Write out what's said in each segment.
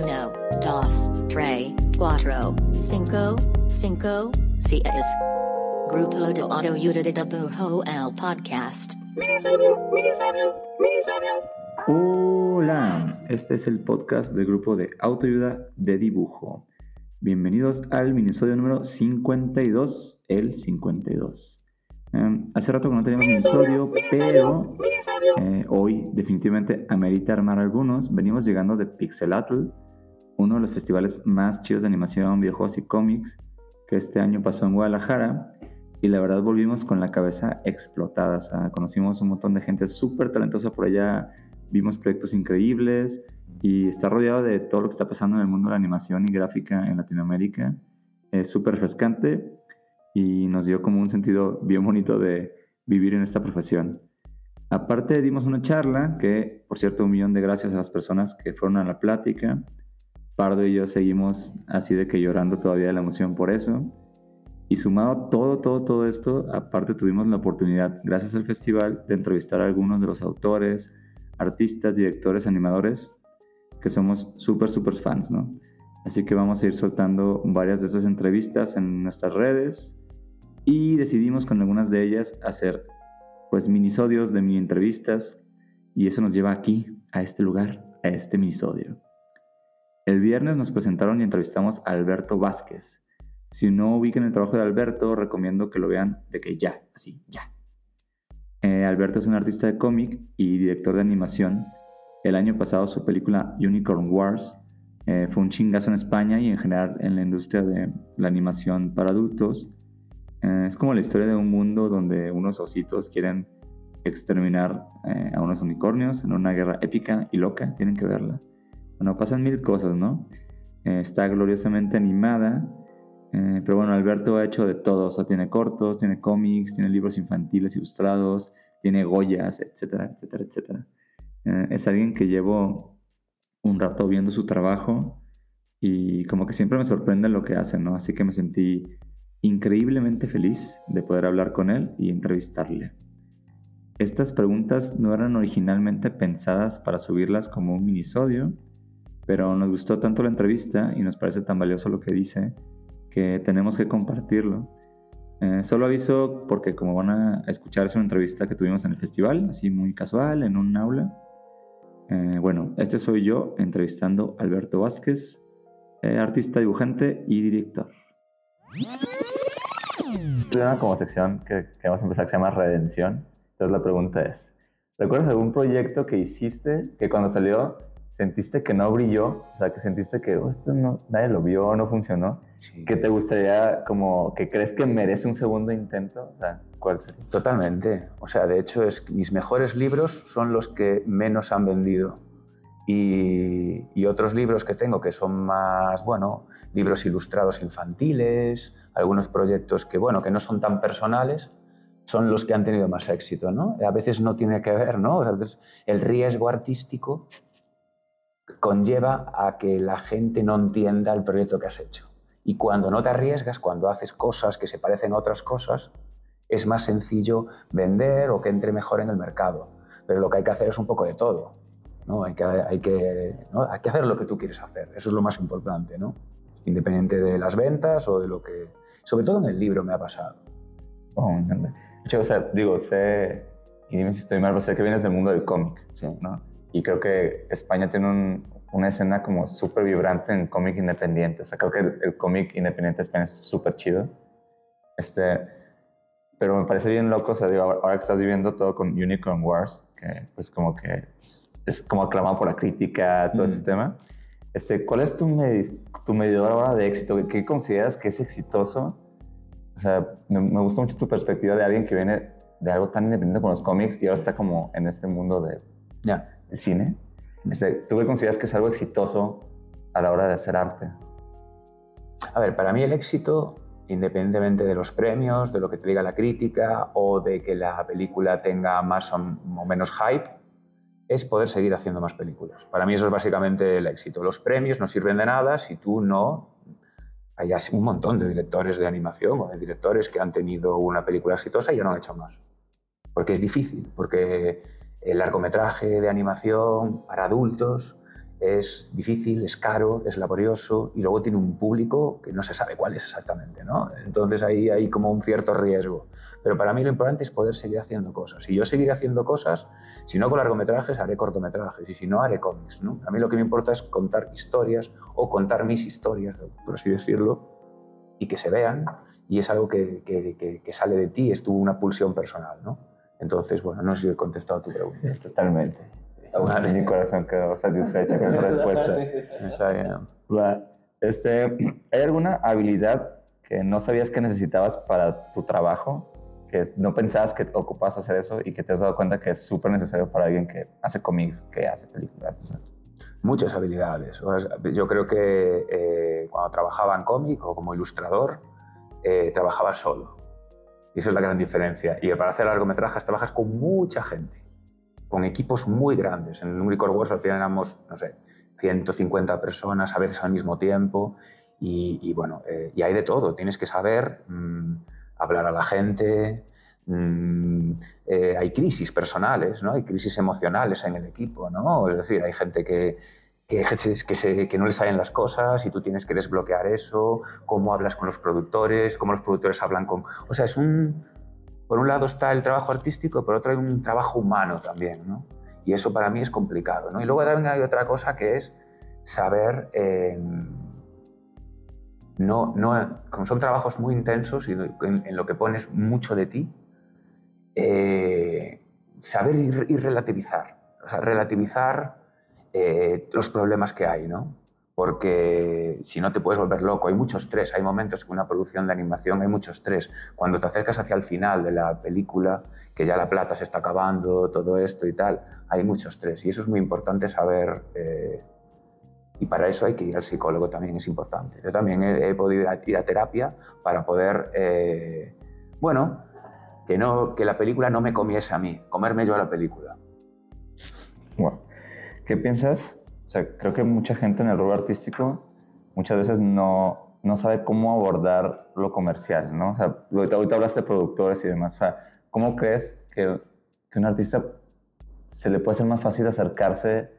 dos, tres, cuatro, cinco, cinco, seis. Grupo de Autoayuda de Dibujo el podcast. Hola, este es el podcast del grupo de autoayuda de dibujo. Bienvenidos al minisodio número 52, el 52. Em, hace rato que no teníamos minisodio, pero eh, hoy definitivamente amerita armar algunos. Venimos llegando de Pixelatl, uno de los festivales más chidos de animación, videojuegos y cómics que este año pasó en Guadalajara. Y la verdad volvimos con la cabeza explotada. conocimos un montón de gente súper talentosa por allá, vimos proyectos increíbles y está rodeado de todo lo que está pasando en el mundo de la animación y gráfica en Latinoamérica. Es súper refrescante y nos dio como un sentido bien bonito de vivir en esta profesión. Aparte dimos una charla que, por cierto, un millón de gracias a las personas que fueron a la plática. Pardo y yo seguimos así de que llorando todavía de la emoción por eso. Y sumado todo, todo, todo esto, aparte tuvimos la oportunidad, gracias al festival, de entrevistar a algunos de los autores, artistas, directores, animadores, que somos súper, súper fans, ¿no? Así que vamos a ir soltando varias de esas entrevistas en nuestras redes y decidimos con algunas de ellas hacer pues minisodios de mini entrevistas y eso nos lleva aquí, a este lugar, a este minisodio. El viernes nos presentaron y entrevistamos a Alberto Vázquez. Si no ubican el trabajo de Alberto, recomiendo que lo vean de que ya, así, ya. Eh, Alberto es un artista de cómic y director de animación. El año pasado su película Unicorn Wars eh, fue un chingazo en España y en general en la industria de la animación para adultos. Eh, es como la historia de un mundo donde unos ositos quieren exterminar a unos unicornios en una guerra épica y loca. Tienen que verla. Bueno, pasan mil cosas, ¿no? Eh, está gloriosamente animada. pero bueno, Alberto ha hecho de todo. O sea, tiene cortos, tiene cómics, tiene libros infantiles ilustrados, tiene goyas, etcétera, etcétera, etcétera. es alguien que llevo un rato viendo su trabajo y como que siempre me sorprende lo que hace, ¿no? Así que me sentí increíblemente feliz de poder hablar con él y entrevistarle. Estas preguntas no eran originalmente pensadas para subirlas como un minisodio, pero nos gustó tanto la entrevista y nos parece tan valioso lo que dice que tenemos que compartirlo. Eh, solo aviso porque como van a escuchar es una entrevista que tuvimos en el festival, así muy casual, en un aula. Eh, bueno, este soy yo entrevistando a Alberto Vázquez, eh, artista, dibujante y director una como sección que queremos empezar que se llama Redención. Entonces la pregunta es, ¿recuerdas algún proyecto que hiciste que cuando salió sentiste que no brilló? O sea, que sentiste que oh, esto no, nadie lo vio, no funcionó. ¿Que te gustaría, como, que crees que merece un segundo intento? O sea, ¿cuál es Totalmente. O sea, de hecho, es mis mejores libros son los que menos han vendido. Y, y otros libros que tengo que son más, bueno, libros ilustrados infantiles, algunos proyectos que, bueno, que no son tan personales, son los que han tenido más éxito, ¿no? A veces no tiene que ver, ¿no? A veces el riesgo artístico conlleva a que la gente no entienda el proyecto que has hecho. Y cuando no te arriesgas, cuando haces cosas que se parecen a otras cosas, es más sencillo vender o que entre mejor en el mercado. Pero lo que hay que hacer es un poco de todo. ¿no? Hay, que, hay, que, hay que hacer lo que tú quieres hacer. Eso es lo más importante, ¿no? Independiente de las ventas o de lo que, sobre todo en el libro me ha pasado. Oh, me encanta. Yo, o sea, digo, sé, y dime si estoy mal, pero sé que vienes del mundo del cómic, sí. ¿no? Y creo que España tiene un, una escena como súper vibrante en cómic independiente. O sea, creo que el, cómic independiente de España es súper chido. Este, pero me parece bien loco, o sea, digo, ahora que estás viviendo todo con Unicorn Wars, que pues como que es, como aclamado por la crítica, todo ese tema. Este, ¿Cuál es tu, tu medidor ahora de éxito? ¿Qué consideras que es exitoso? O sea, me, gusta mucho tu perspectiva de alguien que viene de algo tan independiente como los cómics y ahora está como en este mundo de, ya, el cine. Este, ¿Tú qué consideras que es algo exitoso a la hora de hacer arte? A ver, para mí el éxito, independientemente de los premios, de lo que te diga la crítica o de que la película tenga más o menos hype, es poder seguir haciendo más películas. Para mí eso es básicamente el éxito. Los premios no sirven de nada si tú no... Hay un montón de directores de animación o de directores que han tenido una película exitosa y ya no han hecho más. Porque es difícil, porque el largometraje de animación para adultos es difícil, es caro, es laborioso y luego tiene un público que no se sabe cuál es exactamente, ¿no? Entonces ahí hay como un cierto riesgo. Pero para mí lo importante es poder seguir haciendo cosas. Y yo seguiré haciendo cosas, si no con largometrajes, haré cortometrajes y si no, haré cómics, ¿no? A mí lo que me importa es contar historias o contar mis historias, por así decirlo, y que se vean y es algo que, que, que, sale de ti, es tu una pulsión personal, ¿no? Entonces, bueno, no sé si he contestado a tu pregunta. Totalmente. Mi corazón quedó satisfecho con la respuesta. Este, ¿Hay alguna habilidad que no sabías que necesitabas para tu trabajo? Que no pensabas que ocupabas hacer eso y que te has dado cuenta que es súper necesario para alguien que hace cómics, que hace películas. Muchas habilidades. Yo creo que eh, cuando trabajaba en cómic o como ilustrador, eh, trabajaba solo. Y esa es la gran diferencia. Y para hacer largometrajes trabajas con mucha gente con equipos muy grandes. En Unicorn Wars al final éramos, no sé, 150 personas a veces al mismo tiempo y, bueno, eh, y hay de todo. Tienes que saber mm, hablar a la gente, mm, eh, hay crisis personales, ¿no? Hay crisis emocionales en el equipo, ¿no? Es decir, hay gente que, que, no le salen las cosas y tú tienes que desbloquear eso, cómo hablas con los productores, cómo los productores hablan con... O sea, es un, por un lado está el trabajo artístico, por otro hay un trabajo humano también, ¿no? Y eso para mí es complicado, ¿no? Y luego también hay otra cosa que es saber, eh, no, no, como son trabajos muy intensos y en, lo que pones mucho de ti, eh, saber y, relativizar, o sea, relativizar eh, los problemas que hay, ¿no? porque si no te puedes volver loco. Hay mucho estrés, hay momentos que una producción de animación hay mucho estrés. Cuando te acercas hacia el final de la película, que ya la plata se está acabando, todo esto y tal, hay mucho estrés. Y eso es muy importante saber. Eh, y para eso hay que ir al psicólogo también, es importante. Yo también he, podido ir a, terapia para poder, eh, bueno, que, no, que la película no me comiese a mí, comerme yo a la película. Bueno, ¿qué piensas creo que mucha gente en el rubro artístico muchas veces no, no sabe cómo abordar lo comercial, ¿no? O sea, ahorita, hablaste de productores y demás. O sea, ¿cómo crees que, que un artista se le puede ser más fácil acercarse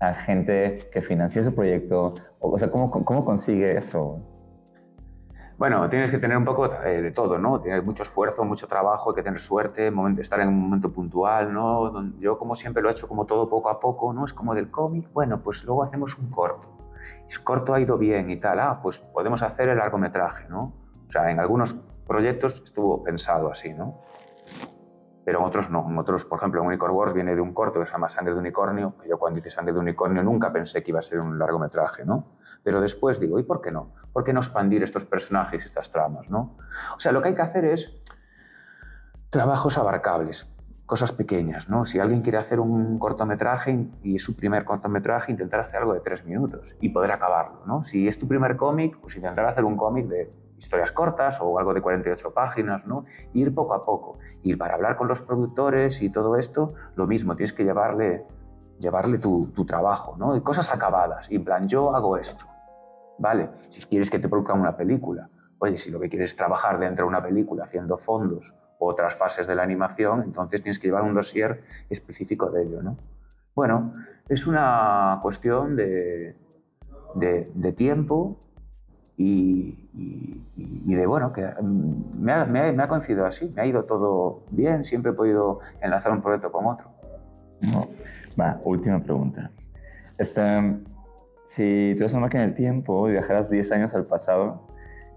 a gente que financie su proyecto? O, sea, ¿cómo, ¿cómo consigue eso? Bueno, tienes que tener un poco eh, de todo, ¿no? Tienes mucho esfuerzo, mucho trabajo, hay que tener suerte, estar en un momento puntual, ¿no? Yo como siempre lo he hecho como todo poco a poco, ¿no? Es como del cómic, bueno, pues luego hacemos un corto. El corto ha ido bien y tal, ah, pues podemos hacer el largometraje, ¿no? O sea, en algunos proyectos estuvo pensado así, ¿no? Pero en otros no. En otros, por ejemplo, en Unicorn Wars viene de un corto que se llama Sangre de Unicornio, que yo cuando hice Sangre de Unicornio nunca pensé que iba a ser un largometraje, ¿no? Pero después digo, ¿y por qué no? ¿Por qué no expandir estos personajes y estas tramas? ¿no? O sea, lo que hay que hacer es trabajos abarcables, cosas pequeñas. ¿no? Si alguien quiere hacer un cortometraje y es su primer cortometraje, intentar hacer algo de tres minutos y poder acabarlo. ¿no? Si es tu primer cómic, pues intentar hacer un cómic de historias cortas o algo de 48 páginas, ¿no? ir poco a poco. Y para hablar con los productores y todo esto, lo mismo, tienes que llevarle, llevarle tu, trabajo, ¿no? Cosas acabadas. Y en plan, yo hago esto. Vale, si quieres que te produzcan una película, oye, si lo que quieres es trabajar dentro de una película haciendo fondos o otras fases de la animación, entonces tienes que llevar un dossier específico de ello, ¿no? Bueno, es una cuestión de, de, tiempo y, y, de, bueno, que mm, me ha, me, ha, coincidido así, me ha ido todo bien, siempre he podido enlazar un proyecto con otro. Va, última pregunta. Este, si tuvieras una máquina del tiempo y viajaras 10 años al pasado,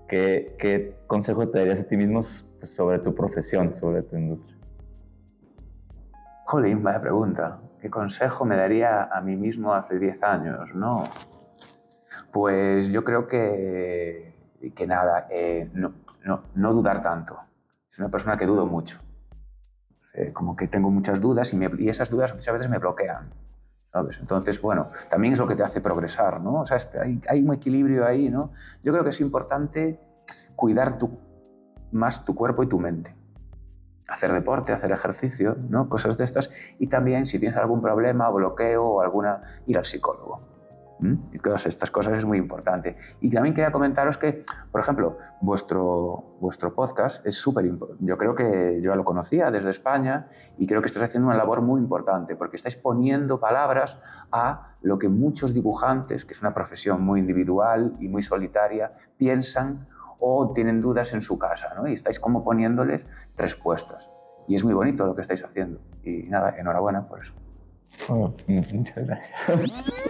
¿qué, qué consejo te darías a ti mismo sobre tu profesión, sobre tu industria? Jolín, vaya pregunta. ¿Qué consejo me daría a mí mismo hace 10 años? No. Pues yo creo que, que nada, eh, no, no, no, dudar tanto. Es una persona que dudo mucho. como que tengo muchas dudas y, esas dudas muchas veces me bloquean. Entonces, bueno, también es lo que te hace progresar, ¿no? O sea, este, hay, un equilibrio ahí, ¿no? Yo creo que es importante cuidar más tu cuerpo y tu mente. Hacer deporte, hacer ejercicio, ¿no? Cosas de estas. Y también, si tienes algún problema, bloqueo o alguna, ir al psicólogo. Y todas estas cosas es muy importante. Y también quería comentaros que, por ejemplo, vuestro, vuestro podcast es súper importante. Yo creo que yo ya lo conocía desde España y creo que estáis haciendo una labor muy importante porque estáis poniendo palabras a lo que muchos dibujantes, que es una profesión muy individual y muy solitaria, piensan o tienen dudas en su casa. ¿no? Y estáis como poniéndoles respuestas. Y es muy bonito lo que estáis haciendo. Y nada, enhorabuena por eso. Oh, muchas gracias.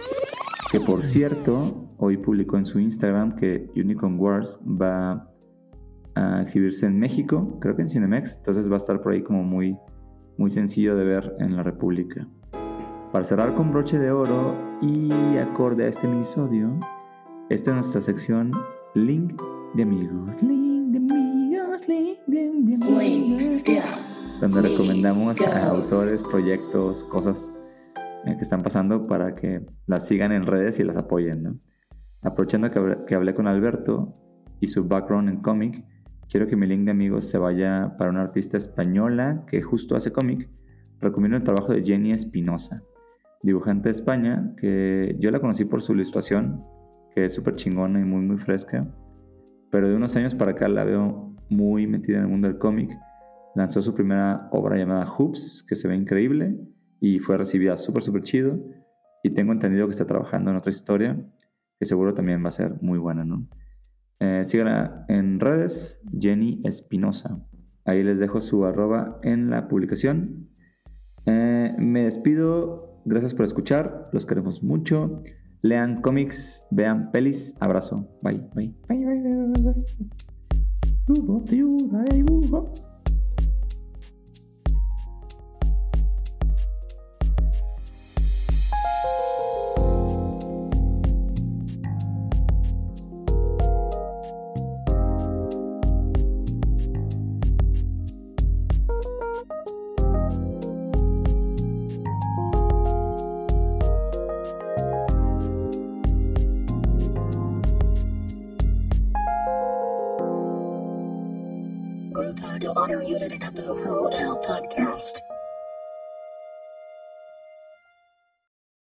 Que por cierto, hoy publicó en su Instagram que Unicorn Wars va a exhibirse en México, creo que en Cinemex, entonces va a estar por ahí como muy, muy sencillo de ver en la República. Para cerrar con broche de oro y acorde a este minisodio, esta es nuestra sección Link de amigos. Link de amigos, link de, amigos. Donde recomendamos a autores, proyectos, cosas eh, que están pasando para que las sigan en redes y las apoyen. Aprovechando que, hablé con Alberto y su background en cómic, quiero que mi link de amigos se vaya para una artista española que justo hace cómic. Recomiendo el trabajo de Jenny Espinosa, dibujante de España, que yo la conocí por su ilustración, que es súper chingona y muy, muy fresca. Pero de unos años para acá la veo muy metida en el mundo del cómic. Lanzó su primera obra llamada Hoops, que se ve increíble y fue recibida súper, súper chido. Y tengo entendido que está trabajando en otra historia que seguro también va a ser muy buena, ¿no? Eh, síganla en redes, Jenny Espinosa. Ahí les dejo su arroba en la publicación. Eh, me despido, gracias por escuchar, los queremos mucho. Lean cómics, vean pelis, abrazo. Bye, bye, bye, bye, bye, bye.